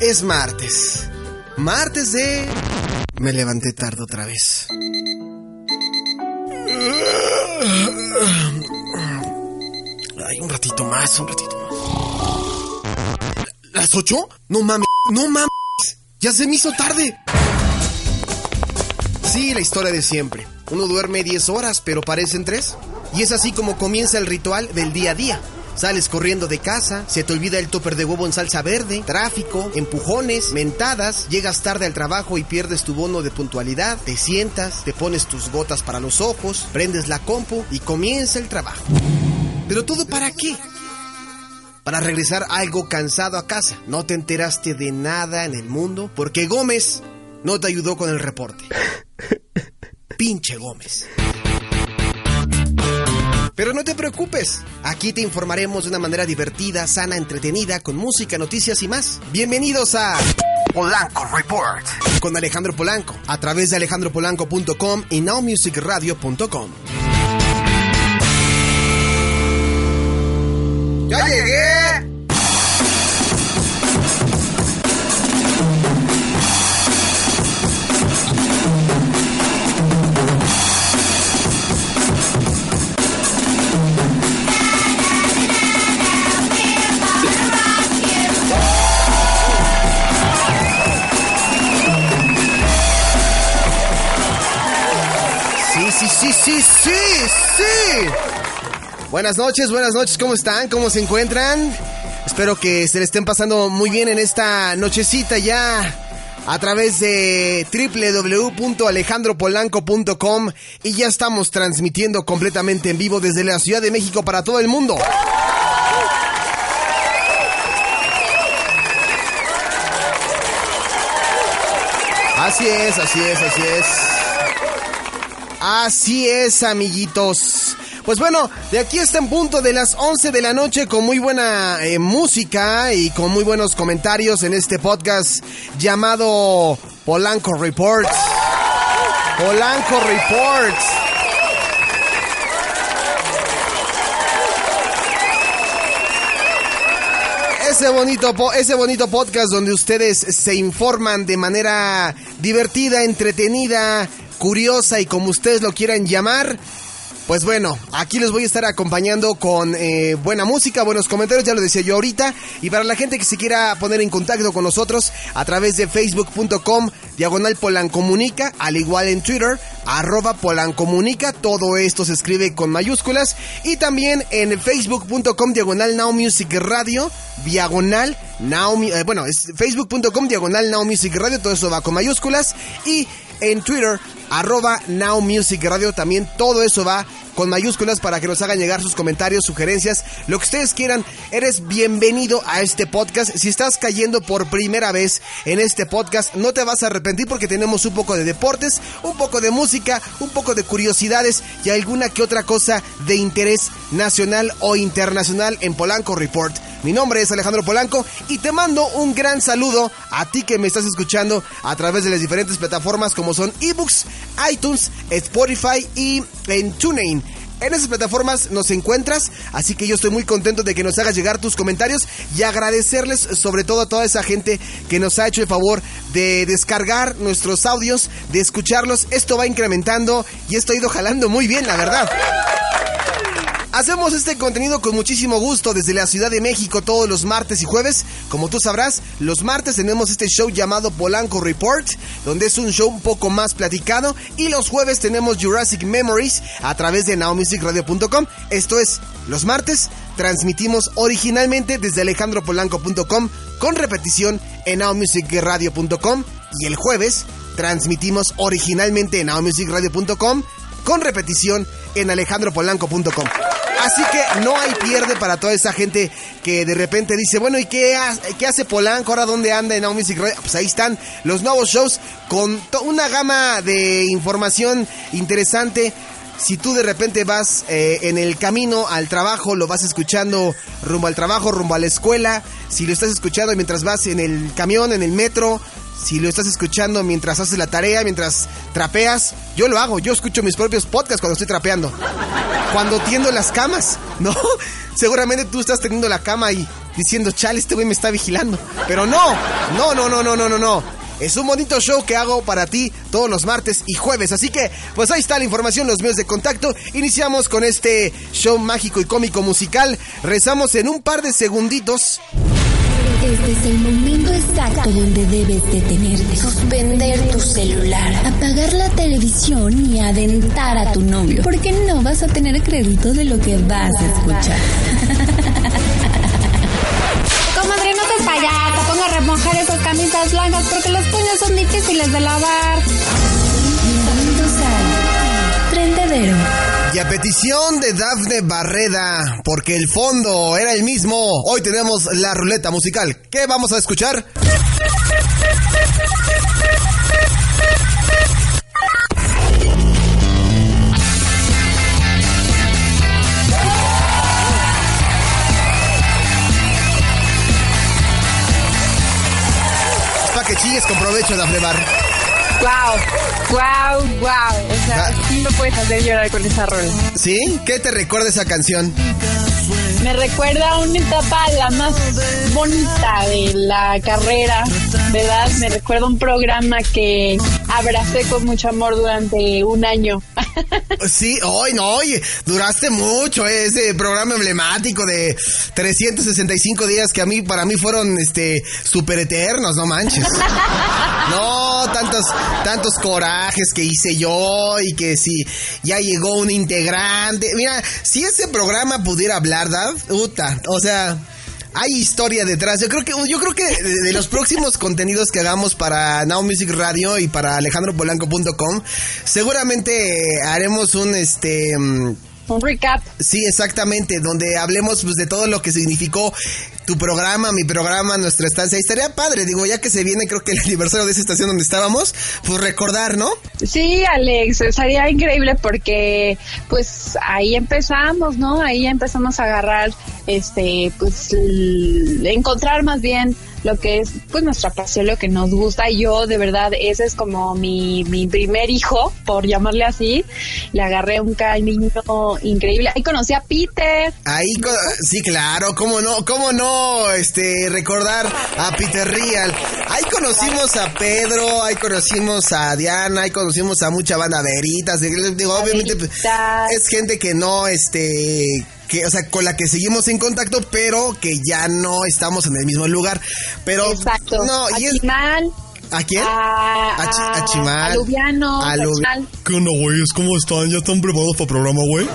es martes. Martes de... Me levanté tarde otra vez. Ay, un ratito más, un ratito más. ¿Las ocho? No mames, no mames. Ya se me hizo tarde. Sí, la historia de siempre. Uno duerme 10 horas, pero parecen tres. Y es así como comienza el ritual del día a día. Sales corriendo de casa, se te olvida el topper de huevo en salsa verde, tráfico, empujones, mentadas, llegas tarde al trabajo y pierdes tu bono de puntualidad, te sientas, te pones tus gotas para los ojos, prendes la compu y comienza el trabajo. ¿Pero todo para qué? Para regresar algo cansado a casa. No te enteraste de nada en el mundo porque Gómez no te ayudó con el reporte. Pinche Gómez. Pero no te preocupes, aquí te informaremos de una manera divertida, sana, entretenida, con música, noticias y más. Bienvenidos a Polanco Report con Alejandro Polanco a través de alejandropolanco.com y nowmusicradio.com. ¡Ya llegué! Sí, sí, sí. Buenas noches, buenas noches, ¿cómo están? ¿Cómo se encuentran? Espero que se le estén pasando muy bien en esta nochecita ya a través de www.alejandropolanco.com y ya estamos transmitiendo completamente en vivo desde la Ciudad de México para todo el mundo. Así es, así es, así es. Así es, amiguitos. Pues bueno, de aquí está en punto de las 11 de la noche con muy buena eh, música y con muy buenos comentarios en este podcast llamado Polanco Report. Polanco Report. Ese bonito, ese bonito podcast donde ustedes se informan de manera divertida, entretenida, curiosa y como ustedes lo quieran llamar. Pues bueno, aquí les voy a estar acompañando con eh, buena música, buenos comentarios, ya lo decía yo ahorita. Y para la gente que se quiera poner en contacto con nosotros a través de facebook.com, diagonal polancomunica, al igual en Twitter, arroba polancomunica, todo esto se escribe con mayúsculas. Y también en facebook.com, diagonal now music radio, diagonal now, eh, bueno, es facebook.com, diagonal now music radio, todo eso va con mayúsculas. Y en Twitter, arroba Now Music Radio. También todo eso va con mayúsculas para que nos hagan llegar sus comentarios, sugerencias, lo que ustedes quieran. Eres bienvenido a este podcast. Si estás cayendo por primera vez en este podcast, no te vas a arrepentir porque tenemos un poco de deportes, un poco de música, un poco de curiosidades y alguna que otra cosa de interés nacional o internacional en Polanco Report. Mi nombre es Alejandro Polanco y te mando un gran saludo a ti que me estás escuchando a través de las diferentes plataformas como son ebooks, iTunes, Spotify y en TuneIn. En esas plataformas nos encuentras, así que yo estoy muy contento de que nos hagas llegar tus comentarios y agradecerles sobre todo a toda esa gente que nos ha hecho el favor de descargar nuestros audios, de escucharlos. Esto va incrementando y esto ha ido jalando muy bien, la verdad. Hacemos este contenido con muchísimo gusto desde la Ciudad de México todos los martes y jueves. Como tú sabrás, los martes tenemos este show llamado Polanco Report, donde es un show un poco más platicado. Y los jueves tenemos Jurassic Memories a través de nowmusicradio.com. Esto es, los martes transmitimos originalmente desde alejandropolanco.com con repetición en nowmusicradio.com. Y el jueves transmitimos originalmente en nowmusicradio.com con repetición en alejandropolanco.com. Así que no hay pierde para toda esa gente que de repente dice, bueno, ¿y qué, qué hace Polanco? ¿Ahora dónde anda en Now Music Radio? Pues ahí están los nuevos shows con una gama de información interesante. Si tú de repente vas eh, en el camino al trabajo, lo vas escuchando rumbo al trabajo, rumbo a la escuela, si lo estás escuchando mientras vas en el camión, en el metro, si lo estás escuchando mientras haces la tarea, mientras trapeas, yo lo hago, yo escucho mis propios podcasts cuando estoy trapeando. Cuando tiendo las camas, ¿no? Seguramente tú estás teniendo la cama y diciendo, chale, este güey me está vigilando. Pero no, no, no, no, no, no, no, no. Es un bonito show que hago para ti todos los martes y jueves. Así que, pues ahí está la información, los medios de contacto. Iniciamos con este show mágico y cómico musical. Rezamos en un par de segunditos. Este es el momento donde debes detenerte, suspender tu celular, apagar la televisión y adentar a tu novio, porque no vas a tener crédito de lo que vas a escuchar. Comadre, no te payasa, ponga a remojar esas camisas blancas porque los puños son difíciles de lavar. Bienvenidos a Trendedero. Y a petición de Dafne Barreda, porque el fondo era el mismo, hoy tenemos la ruleta musical. ¿Qué vamos a escuchar? Para que chilles con provecho, Dafne Bar. Wow, wow, wow. O sea, sí me puedes hacer llorar con esa rola. ¿Sí? ¿Qué te recuerda esa canción? Me recuerda a una etapa la más bonita de la carrera, ¿verdad? Me recuerda un programa que abracé con mucho amor durante un año. Sí, hoy no, oye, duraste mucho ese programa emblemático de 365 días que a mí, para mí fueron, este, super eternos, no manches. No, tantos, tantos corajes que hice yo y que si ya llegó un integrante. Mira, si ese programa pudiera hablar, Dav, puta, o sea, hay historia detrás. Yo creo que yo creo que de, los próximos contenidos que hagamos para Now Music Radio y para alejandropolanco.com, seguramente haremos un este mm, un recap. Sí, exactamente, donde hablemos pues, de todo lo que significó tu programa, mi programa, nuestra estancia. Y estaría padre, digo, ya que se viene, creo que el aniversario de esa estación donde estábamos, pues recordar, ¿no? Sí, Alex, estaría increíble porque, pues ahí empezamos, ¿no? Ahí empezamos a agarrar, este, pues, encontrar más bien lo que es pues nuestra pasión, lo que nos gusta. Yo de verdad, ese es como mi, mi primer hijo, por llamarle así. Le agarré un cariño increíble. Ahí conocí a Peter. Ahí, sí, claro, cómo no, cómo no, este, recordar a Peter Real. Ahí conocimos a Pedro, ahí conocimos a Diana, ahí conocimos a mucha banda veritas. Digo, obviamente pues, es gente que no, este, que, o sea, con la que seguimos en contacto, pero que ya no estamos en el mismo lugar. Pero Exacto. no, a y Chimal, ¿A quién? A, a, a, Chimal. A Lubiano. A ¿Qué onda, güeyes? ¿Cómo están? ¿Ya están preparados para el programa, güey?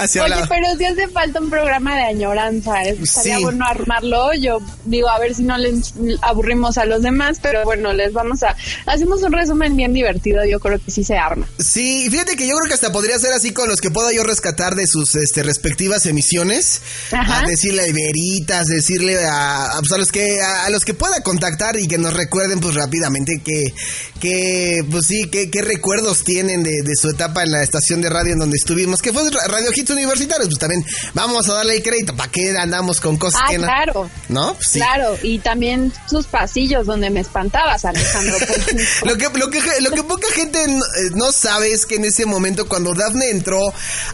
Oye, pero si hace falta un programa de añoranza. ¿eh? Estaría bueno armarlo. Yo digo, a ver si no les aburrimos a los demás, pero bueno, les vamos a. Hacemos un resumen bien divertido. Yo creo que sí se arma. Sí, fíjate que yo creo que hasta podría ser así con los que pueda yo rescatar de sus este, respectivas emisiones. A decirle a Iberitas, decirle a, pues, a, los que a, los que pueda contactar y que nos recuerden pues rápidamente que, que pues sí, qué recuerdos tienen de, de, su etapa en la estación de radio en donde estuvimos, que fue Radio Hits universitarios, pues también vamos a darle el crédito. ¿Para qué andamos con cosas ah, que no? Claro. ¿No? Sí. Claro, y también sus pasillos donde me espantabas, Alejandro. lo, que, lo, que, lo que poca gente eh, no, sabe es que en ese momento, cuando Daphne entró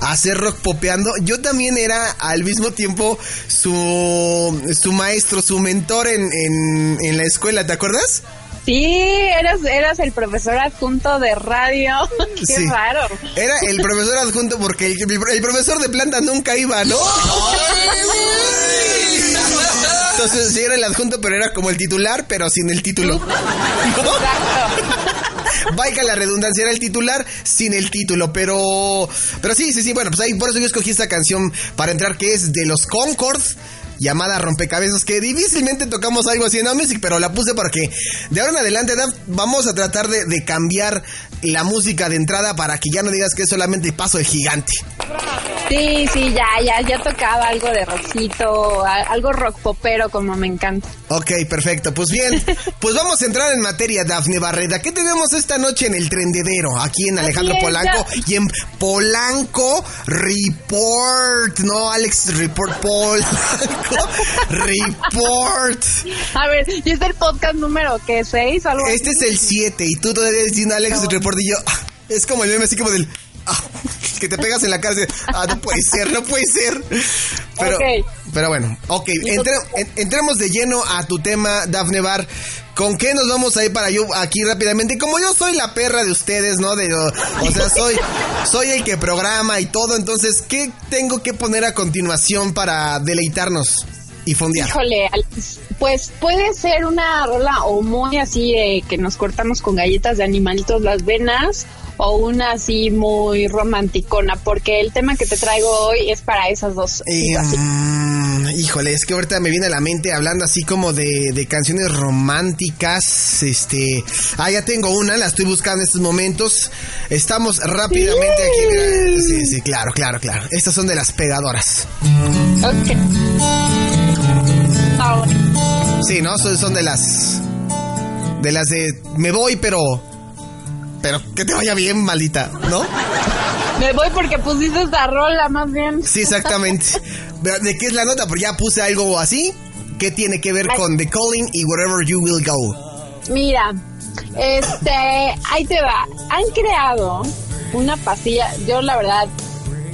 a hacer rock popeando, yo también era al mismo tiempo su, su maestro, su mentor en, en, en la escuela, ¿te acuerdas? Sí, eras, eras el profesor adjunto de radio. Qué raro. Era el profesor adjunto porque el, el, profesor de planta nunca iba, ¿no? Entonces sí era el adjunto, pero era como el titular, pero sin el título. Exacto. Vaya la redundancia, era el titular sin el título, pero... Pero sí, sí, sí, bueno, pues ahí por eso yo escogí esta canción para entrar que es de los Concord llamada Rompecabezas, que difícilmente tocamos algo así en Music, pero la puse porque de ahora en adelante vamos a tratar de, cambiar la música de entrada para que ya no digas que es solamente paso de gigante. Sí, sí, ya, ya, ya tocaba algo de rockcito, algo rock popero como me encanta. Ok, perfecto. Pues bien, pues vamos a entrar en materia, Dafne Barreda. ¿Qué tenemos esta noche en el trendedero? Aquí en Alejandro Polanco y en Polanco Report. No, Alex Report, Polanco Report. A ver, ¿y es el podcast número qué? ¿Seis o algo Este es el 7 y tú todavía diciendo Alex Report Es como el meme así como del. ah, que te pegas en la cara y dices, ah, no puede ser, no puede ser. Pero, pero bueno, ok, entre- en- entremos de lleno a tu tema, Dafne Bar. ¿Con qué nos vamos a ir para yo aquí rápidamente? Como yo soy la perra de ustedes, ¿no? De, o, o sea, soy, soy el que programa y todo, entonces, ¿qué tengo que poner a continuación para deleitarnos y fondear? Híjole, Alex, pues puede ser una rola o muy así de que nos cortamos con galletas de animalitos las venas o una así muy romanticona, porque el tema que te traigo hoy es para esas dos Eh, mm, híjole, es que ahorita me viene a la mente hablando así como de, de canciones románticas. Este. Ah, ya tengo una, la estoy buscando en estos momentos. Estamos rápidamente aquí. mira. Sí, sí, claro, claro, claro. Estas son de las pegadoras. Ok. Ah, bueno. Sí, ¿no? Son, son de las. De las de. Me voy, pero. Pero que te vaya bien, maldita, ¿no? Me voy porque pusiste esta rola más bien. Sí, exactamente. ¿De qué es la nota? Porque ya puse algo así. ¿Qué tiene que ver con The Calling y Wherever You Will Go? Mira, este, ahí te va. Han creado una pastilla, yo la verdad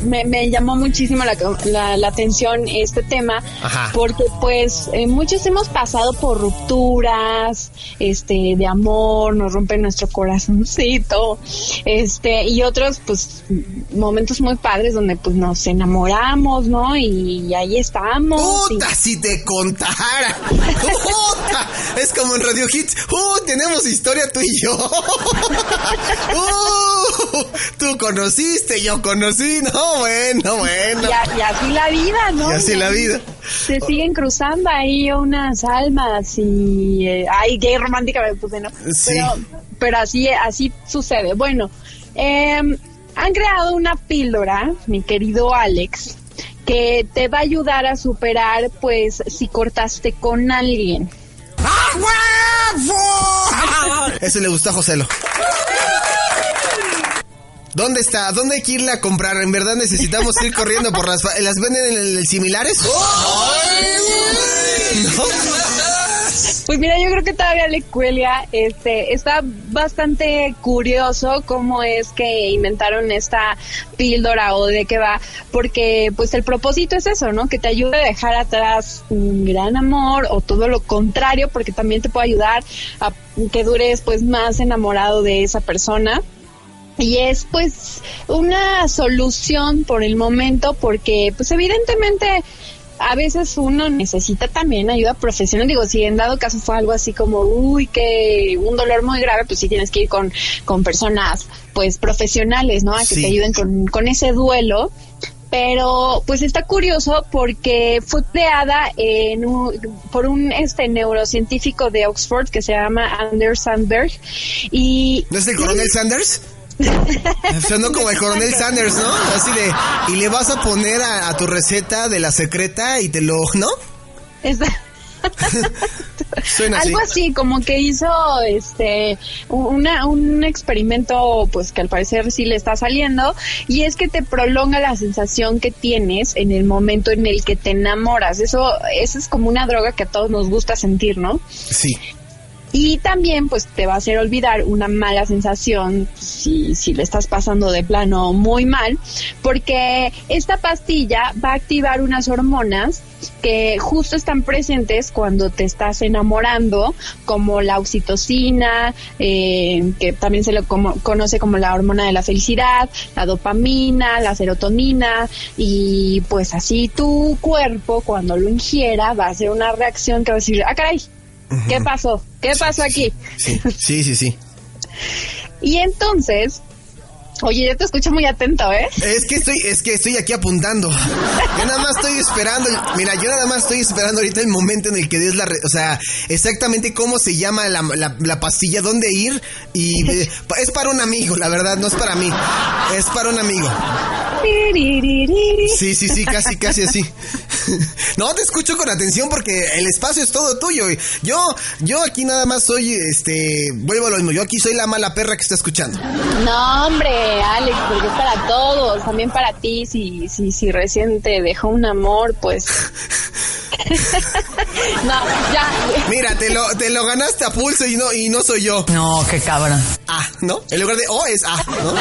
me, me llamó muchísimo la, la- la atención este tema, Ajá. porque pues eh, muchos hemos pasado por rupturas, este, de amor, nos rompen nuestro corazoncito, este, y otros pues momentos muy padres donde pues nos enamoramos, ¿no? Y, ahí estamos. y- ¡Puta, si te contara! ¡Puta! Es como en Radio Hits. ¡Uh! Tenemos historia tú y yo. ¡Uh! Tú conociste, yo conocí. No, bueno, bueno. Y, a- y así la vida, ¿no? Y así la vida. Se siguen cruzando ahí unas almas y... eh, ay, gay romántica me puse, ¿no? Sí. Pero, pero así, así sucede. Bueno, em, han creado una píldora, mi querido Alex, que te va a ayudar a superar, pues, si cortaste con alguien. Eso le gustó a Joselo. ¿Dónde está? ¿Dónde hay que irla a comprar? ¿En verdad necesitamos ir corriendo por las... fa- ¿Las venden en el, el similares? ¿No? Pues mira, yo creo que todavía le cuelga, este, está bastante curioso cómo es que inventaron esta píldora o de qué va, porque pues el propósito es eso, ¿no? Que te ayude a dejar atrás un gran amor o todo lo contrario, porque también te puede ayudar a que dures pues más enamorado de esa persona. Y es pues una solución por el momento porque pues evidentemente a veces uno necesita también ayuda profesional. Digo, si en dado caso fue algo así como, uy, que un dolor muy grave, pues sí tienes que ir con, con personas pues profesionales, ¿no? A que Sí. te ayuden con, con ese duelo. Pero pues está curioso porque fue creada en un- por un este neurocientífico de Oxford que se llama Anders Sandberg y ¿No es el coronel Sanders? Sonó como el coronel Sanders, ¿no? Así de... Y le vas a poner a, a tu receta de la secreta y te lo... ¿No? Suena así. Algo así, como que hizo este una, un experimento pues que al parecer sí le está saliendo y es que te prolonga la sensación que tienes en el momento en el que te enamoras. Eso, eso es como una droga que a todos nos gusta sentir, ¿no? Sí. Y también pues te va a hacer olvidar una mala sensación si, si le estás pasando de plano muy mal, porque esta pastilla va a activar unas hormonas que justo están presentes cuando te estás enamorando, como la oxitocina, eh, que también se lo como- conoce como la hormona de la felicidad, la dopamina, la serotonina, y pues así tu cuerpo cuando lo ingiera va a hacer una reacción que va a decir, ah caray, ¿qué pasó? ¿Qué pasó aquí? Sí, sí, sí, sí. Y entonces, Oye, yo te escucho muy atento, ¿eh? Es que estoy, es que estoy aquí apuntando. Yo nada más estoy esperando. Mira, yo nada más estoy esperando ahorita el momento en el que des la, o sea, exactamente cómo se llama la, la, pastilla, dónde ir y es para un amigo, la verdad, no es para mí, es para un amigo. Sí, sí, sí, casi, casi así. No, te escucho con atención porque el espacio es todo tuyo. Yo, yo aquí nada más soy, este, vuelvo a lo mismo. Yo aquí soy la mala perra que está escuchando. No, hombre, Alex, porque es para todos, también para ti. Si, si, si recién te dejó un amor, pues. no, ya. Mira, te lo, te lo ganaste a pulso y no, y no soy yo. No, qué cabrón. Ah, ¿no? En lugar de O es A, ¿no?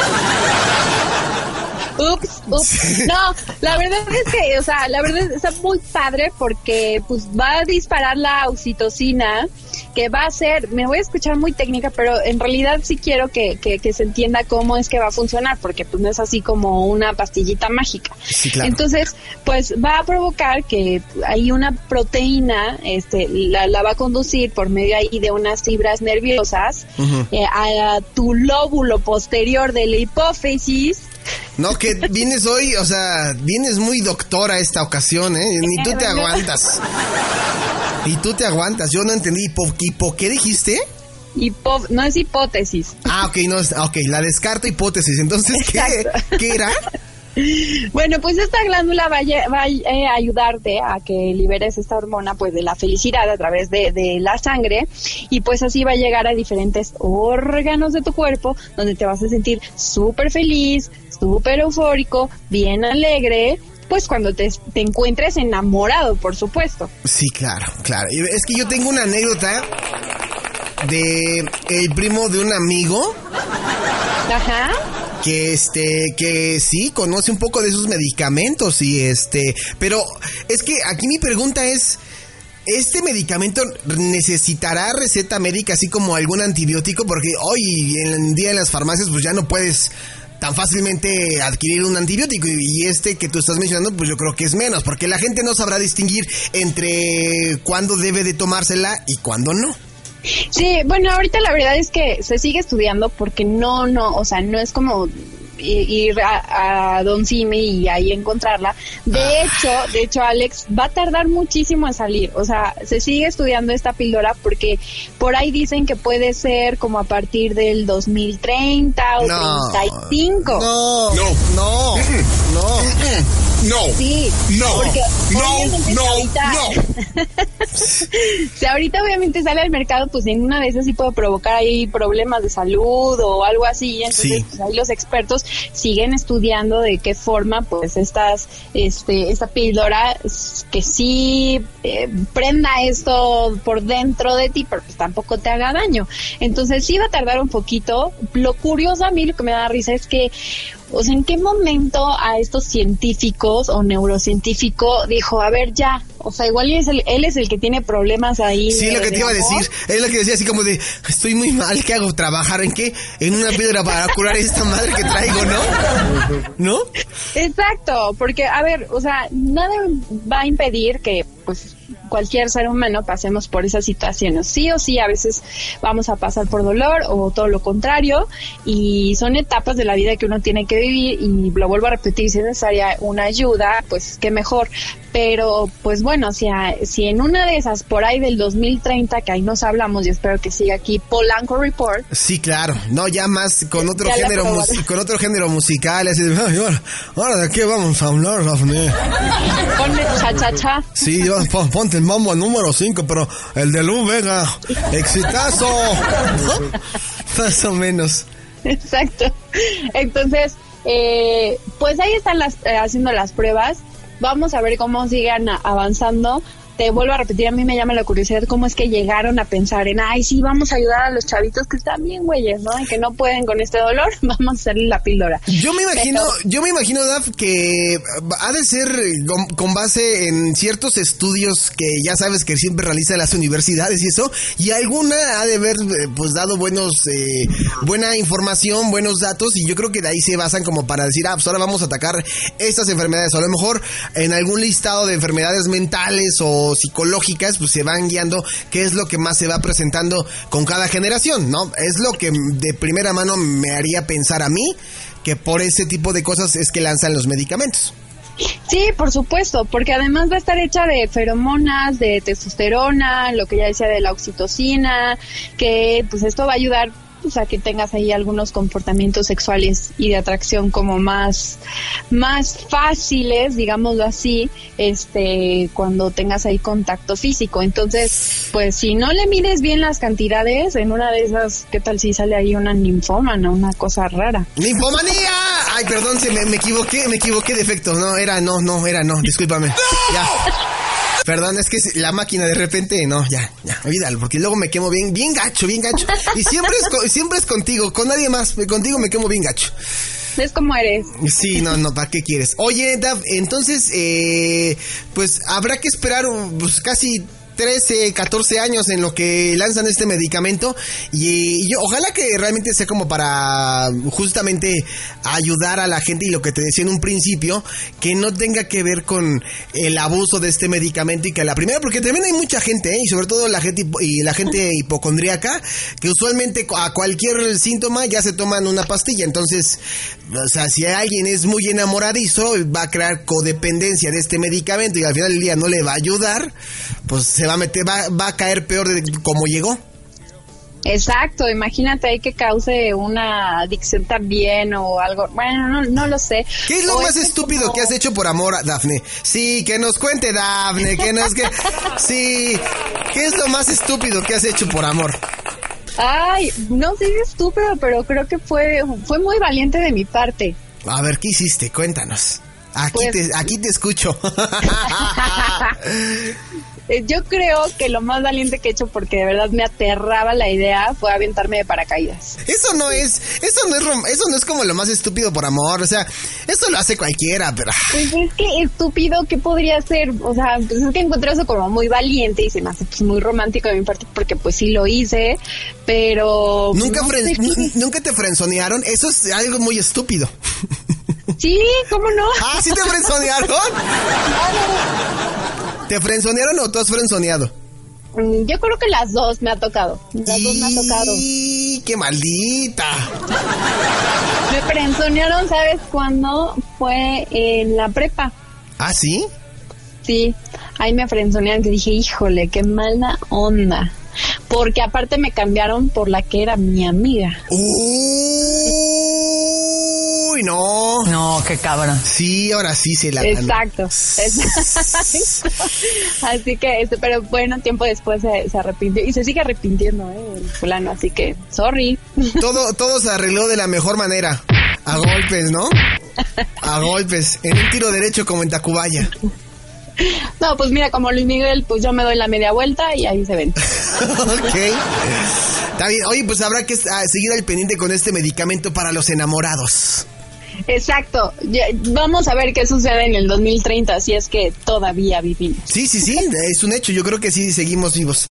Ups, ups. No, la verdad es que, o sea, la verdad está muy padre porque pues va a disparar la oxitocina que va a ser, me voy a escuchar muy técnica, pero en realidad sí quiero que, que, se entienda cómo es que va a funcionar, porque pues no es así como una pastillita mágica. Entonces, pues va a provocar que hay una proteína, este, la, la va a conducir por medio ahí de unas fibras nerviosas eh, a tu lóbulo posterior de la hipófisis no, que vienes hoy, o sea, vienes muy doctora esta ocasión, ¿eh? Ni tú te aguantas. Y tú te aguantas. Yo no entendí. ¿Hipo, qué dijiste? no es hipótesis. Ah, ok, no, ok, la descarto hipótesis. Entonces, ¿qué, ¿qué era? Bueno, pues esta glándula va a, eh, ayudarte a que liberes esta hormona pues de la felicidad a través de, la sangre y pues así va a llegar a diferentes órganos de tu cuerpo donde te vas a sentir súper feliz, súper eufórico, bien alegre pues cuando te, te, encuentres enamorado, por supuesto. Sí, claro, claro. Es que yo tengo una anécdota de el primo de un amigo. Ajá que este que sí conoce un poco de esos medicamentos y este, pero es que aquí mi pregunta es ¿Este medicamento necesitará receta médica así como algún antibiótico? Porque hoy en día en las farmacias pues ya no puedes tan fácilmente adquirir un antibiótico y este que tú estás mencionando pues yo creo que es menos porque la gente no sabrá distinguir entre cuándo debe de tomársela y cuándo no. Sí, bueno, ahorita la verdad es que se sigue estudiando porque no, no, o sea, no es como ir a, Don Cime y ahí encontrarla. De ah. hecho, de hecho, Alex, va a tardar muchísimo en salir. O sea, se sigue estudiando esta píldora porque por ahí dicen que puede ser como a partir del 2030 o 35. No, no, no, no. No. Sí. No. Porque no. No. no. si ahorita obviamente sale al mercado, pues en una de esas sí puede provocar ahí problemas de salud o algo así. Entonces, pues ahí los expertos siguen estudiando de qué forma, pues estas, este, esta píldora que sí eh, prenda esto por dentro de ti, pero pues tampoco te haga daño. Entonces sí va a tardar un poquito. Lo curioso a mí, lo que me da risa es que o sea, ¿en qué momento a estos científicos o neurocientífico dijo, a ver, ya, o sea, igual él es el, él es el que tiene problemas ahí. Sí, lo que te iba a decir, es lo que decía así como de, estoy muy mal, ¿qué hago? ¿Trabajar en qué? En una piedra para curar esta madre que traigo, ¿no? ¿No? Exacto, porque, a ver, o sea, nada va a impedir que, pues, cualquier ser humano pasemos por esas situaciones. Sí o sí, a veces vamos a pasar por dolor o todo lo contrario y son etapas de la vida que uno tiene que vivir y lo vuelvo a repetir, si es necesaria una ayuda, pues qué mejor. Pero pues bueno, si, si en una de esas, por ahí del 2030, que ahí nos hablamos y espero que siga aquí Polanco Report. Sí, claro, no ya más con otro género con otro género musical, así de, ahora, de qué vamos a hablar, Daphne. Ponle cha cha cha. Sí, ponte el mambo a número 5, pero el de Luz Vega, exitazo. Más o menos. Exacto. Entonces, eh, pues ahí están las, eh, haciendo las pruebas Vamos a ver cómo sigan avanzando te vuelvo a repetir, a mí me llama la curiosidad cómo es que llegaron a pensar en, ay, sí, vamos a ayudar a los chavitos que están bien, güeyes, ¿no? Y que no pueden con este dolor, vamos a hacerle la píldora. Yo me imagino, yo me imagino, Daf, que ha de ser con, base en ciertos estudios que ya sabes que siempre realizan las universidades y eso, y alguna ha de haber, eh, pues, dado buenos, eh, buena información, buenos datos, y yo creo que de ahí se basan como para decir, ah, pues ahora vamos a atacar estas enfermedades, o a lo mejor en algún listado de enfermedades mentales o psicológicas, pues se van guiando qué es lo que más se va presentando con cada generación, ¿no? Es lo que de primera mano me haría pensar a mí que por ese tipo de cosas es que lanzan los medicamentos. Sí, por supuesto, porque además va a estar hecha de feromonas, de testosterona, lo que ya decía de la oxitocina, que pues esto va a ayudar o sea, que tengas ahí algunos comportamientos sexuales y de atracción como más, más fáciles, digámoslo así, este, cuando tengas ahí contacto físico. Entonces, pues si no le mides bien las cantidades, en una de esas, ¿qué tal si sale ahí una ninfómana, una cosa rara? ¡Ninfomanía! Ay, perdón, se me, me equivoqué, me equivoqué de efecto. No, era, no, no, era, no, discúlpame. Ya. Perdón, es que la máquina de repente, no, ya, ya, olvídalo, porque luego me quemo bien, bien gacho, bien gacho. Y siempre es, siempre es contigo, con nadie más, contigo me quemo bien gacho. ¿Ves cómo eres? Sí, no, no, ¿para qué quieres? Oye, Dav, entonces, eh, pues habrá que esperar pues, casi 13, 14 años en lo que lanzan este medicamento y, yo, ojalá que realmente sea como para justamente ayudar a la gente y lo que te decía en un principio, que no tenga que ver con el abuso de este medicamento y que la primera, porque también hay mucha gente, ¿eh? y sobre todo la gente y la gente hipocondríaca, que usualmente a cualquier síntoma ya se toman una pastilla, entonces, o sea, si alguien es muy enamoradizo, va a crear codependencia de este medicamento y al final del día no le va a ayudar, pues se va a meter, va, va a caer peor de como llegó. Exacto, imagínate ahí que cause una adicción también o algo, bueno, no, no lo sé. ¿Qué es lo más estúpido que has hecho por amor, Dafne? Sí, que nos cuente Dafne, que nos que sí, ¿qué es lo más estúpido que has hecho por amor? Ay, no sé es estúpido, pero creo que fue fue muy valiente de mi parte. A ver, ¿qué hiciste? Cuéntanos. Aquí Pues- te aquí te escucho. Eh, Yo creo que lo más valiente que he hecho, porque de verdad me aterraba la idea, fue aventarme de paracaídas. Eso no es, eso no es, rom- eso no es como lo más estúpido por amor, o sea, eso lo hace cualquiera, pero Pues es que estúpido, ¿qué podría ser? O sea, pues es que encuentro eso como muy valiente y se me hace pues, muy romántico de mi parte porque pues sí lo hice, pero... nunca no sé nunca te frenzonearon, eso es algo muy estúpido. Sí, ¿cómo no? Ah, ¿sí te frenzonearon? ¿Te frenzonearon o tú has frenzoneado? Mm, Yo creo que las dos me ha tocado. Las dos me ha tocado. ¡Y qué maldita! Me frenzonearon, ¿sabes cuándo? Fue en la prepa. ¿Ah, sí? Sí, ahí me frenzonearon que dije, híjole, qué mala onda. Porque aparte me cambiaron por la que era mi amiga. Uy, no. No, qué cabrón. Sí, ahora sí se la Exacto. Exacto. Así que, este, pero bueno, tiempo después se, se arrepintió y se sigue arrepintiendo, ¿eh? El fulano, así que, sorry. Todo, todo se arregló de la mejor manera. A golpes, ¿no? A golpes. En un tiro derecho como en Tacubaya. No, pues mira, como Luis Miguel, pues yo me doy la media vuelta y ahí se ven. ok. Está bien. Oye, pues habrá que ah, seguir al pendiente con este medicamento para los enamorados. Exacto. Ya- vamos a ver qué sucede en el 2030, si es que todavía vivimos. Sí, sí, sí. Es un hecho. Yo creo que sí seguimos vivos.